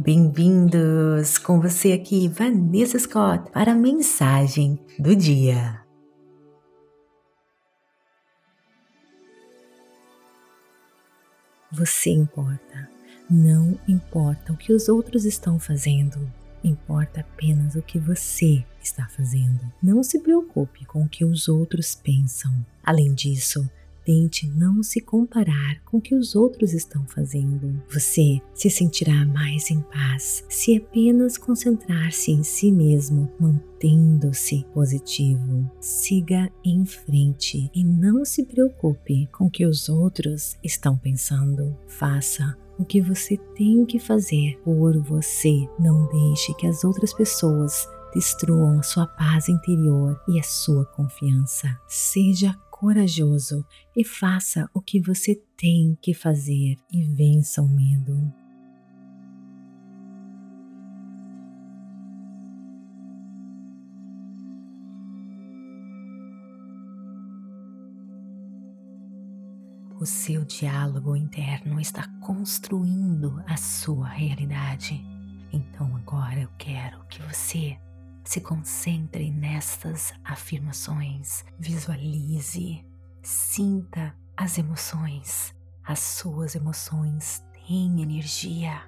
Bem-vindos com você aqui, Vanessa Scott, para a mensagem do dia. Você importa. Não importa o que os outros estão fazendo, importa apenas o que você está fazendo. Não se preocupe com o que os outros pensam. Além disso, Tente não se comparar com o que os outros estão fazendo. Você se sentirá mais em paz se apenas concentrar-se em si mesmo, mantendo-se positivo. Siga em frente e não se preocupe com o que os outros estão pensando. Faça o que você tem que fazer por você. Não deixe que as outras pessoas destruam a sua paz interior e a sua confiança. Seja corajoso e faça o que você tem que fazer e vença o medo. O seu diálogo interno está construindo a sua realidade. Então agora eu quero que você se concentre nestas afirmações, visualize, sinta as emoções. As suas emoções têm energia.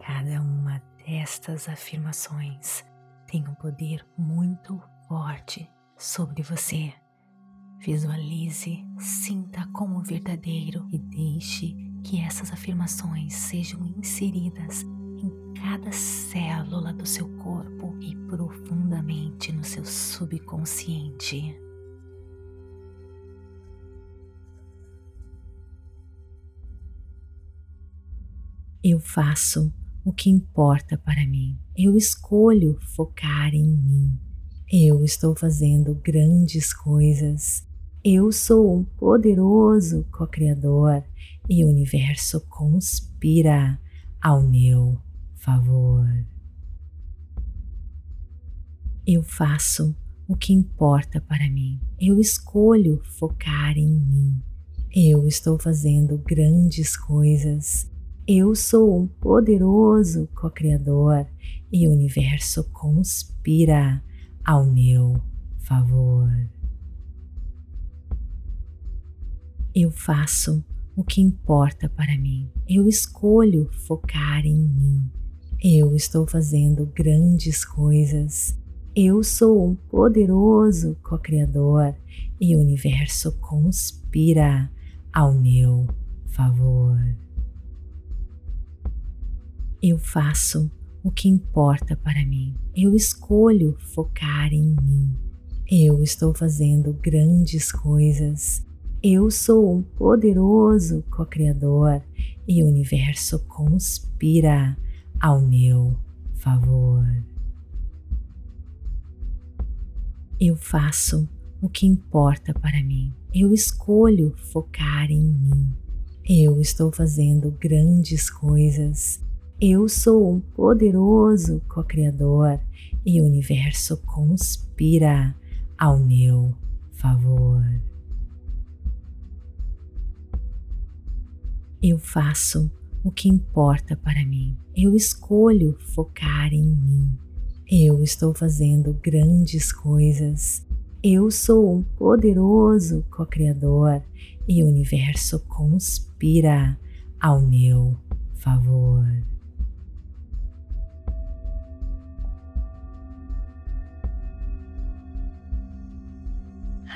Cada uma destas afirmações tem um poder muito forte sobre você. Visualize, sinta como verdadeiro e deixe que essas afirmações sejam inseridas em cada célula do seu corpo e profundamente no seu subconsciente. Eu faço o que importa para mim. Eu escolho focar em mim. Eu estou fazendo grandes coisas. Eu sou um poderoso co-criador e o universo conspira ao meu favor. Eu faço o que importa para mim. Eu escolho focar em mim. Eu estou fazendo grandes coisas. Eu sou um poderoso co-criador e o universo conspira ao meu favor. Eu faço o que importa para mim. Eu escolho focar em mim. Eu estou fazendo grandes coisas. Eu sou um poderoso co-criador e o universo conspira ao meu favor. Eu faço o que importa para mim. Eu escolho focar em mim. Eu estou fazendo grandes coisas. Eu sou um poderoso co-criador e o universo conspira ao meu favor. Eu faço o que importa para mim. Eu escolho focar em mim. Eu estou fazendo grandes coisas. Eu sou um poderoso co-criador e o universo conspira ao meu favor. Eu faço o que importa para mim. Eu escolho focar em mim. Eu estou fazendo grandes coisas. Eu sou um poderoso co-criador e o universo conspira ao meu favor.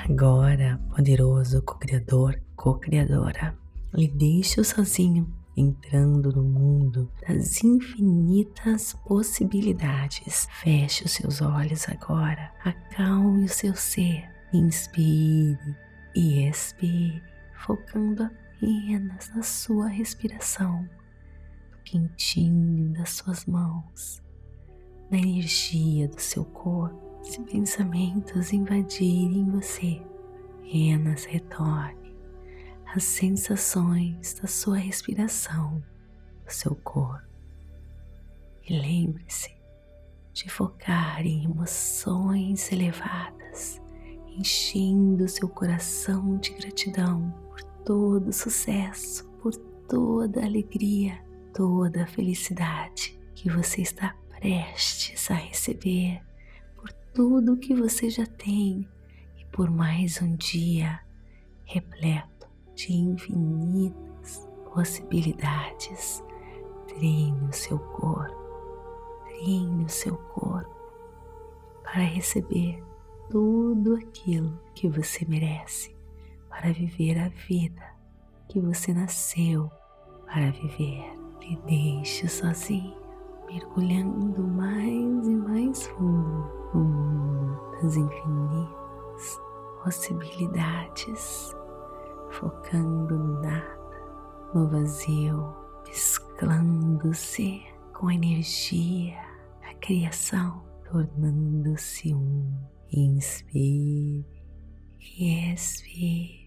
Agora, poderoso co-criador, co-criadora, lhe deixo sozinho entrando no mundo das infinitas possibilidades. Feche os seus olhos agora, acalme o seu ser, inspire e expire, focando apenas na sua respiração, no quentinho das suas mãos, na energia do seu corpo. Se pensamentos invadirem você, apenas retorne as sensações da sua respiração, do seu corpo. E lembre-se de focar em emoções elevadas, enchendo seu coração de gratidão por todo o sucesso, por toda alegria, toda a felicidade que você está prestes a receber por tudo que você já tem e por mais um dia repleto de infinitas possibilidades. Treine o seu corpo, treine o seu corpo para receber tudo aquilo que você merece, para viver a vida que você nasceu para viver. E deixe sozinho, mergulhando mais e mais fundo no mundo das infinitas possibilidades, focando no nada, no vazio, mesclando-se com a energia da criação, tornando-se um. Inspire e expire.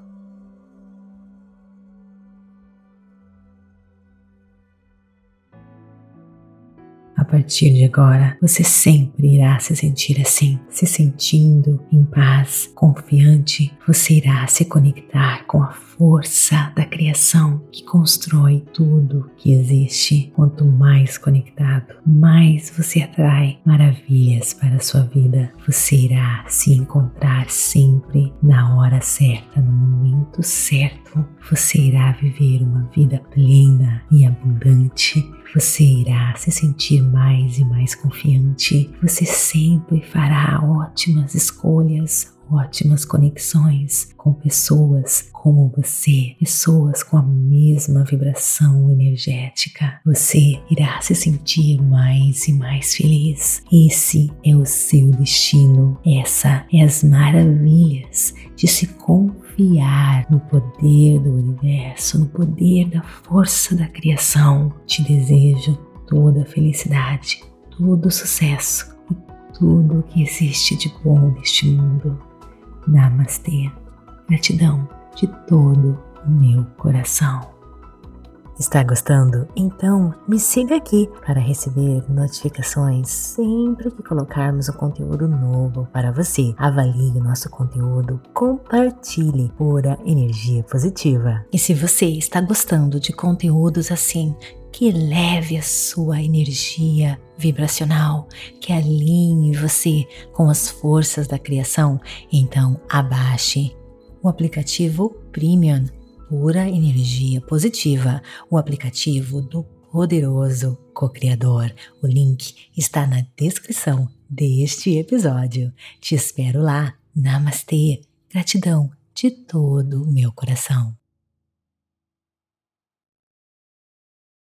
Partir de agora, você sempre irá se sentir assim, se sentindo em paz, confiante. Você irá se conectar com a força da criação que constrói tudo que existe. Quanto mais conectado, mais você atrai maravilhas para a sua vida. Você irá se encontrar sempre na hora certa, no momento certo. Você irá viver uma vida plena e abundante você irá se sentir mais e mais confiante. Você sempre fará ótimas escolhas, ótimas conexões com pessoas como você, pessoas com a mesma vibração energética. Você irá se sentir mais e mais feliz. Esse é o seu destino. Essa é as maravilhas de se confiar no poder do universo, no poder da força da criação. Te desejo toda a felicidade, todo o sucesso e tudo o que existe de bom neste mundo. Namastê. Gratidão de todo o meu coração. Está gostando? Então me siga aqui para receber notificações sempre que colocarmos um conteúdo novo para você. Avalie o nosso conteúdo, compartilhe pura energia positiva. E se você está gostando de conteúdos assim, que leve a sua energia vibracional, que alinhe você com as forças da criação, então abaixe o aplicativo Premium Pura Energia Positiva, o aplicativo do poderoso co-criador. O link está na descrição deste episódio. Te espero lá. Namastê. Gratidão de todo o meu coração.